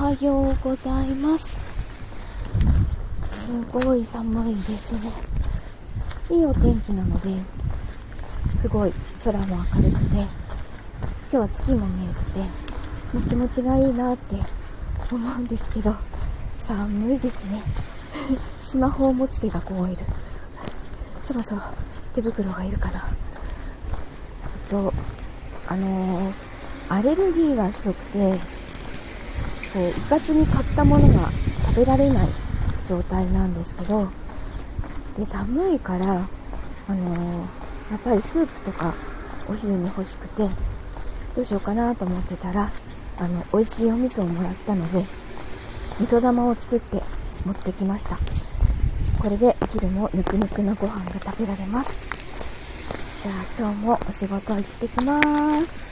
はようございます。すごい寒いですね。いいお天気なのですごい空も明るくて今日は月も見えててもう気持ちがいいなって思うんですけど寒いですね。スマホを持つ手が凍えるそろそろ手袋がいるかな。えっとあのー、アレルギーがひどくてこう、うかつに買ったものが食べられない状態なんですけど、で、寒いから、あのー、やっぱりスープとかお昼に欲しくて、どうしようかなと思ってたら、あの、美味しいお味噌をもらったので、味噌玉を作って持ってきました。これでお昼もぬくぬくのご飯が食べられます。じゃあ今日もお仕事行ってきます。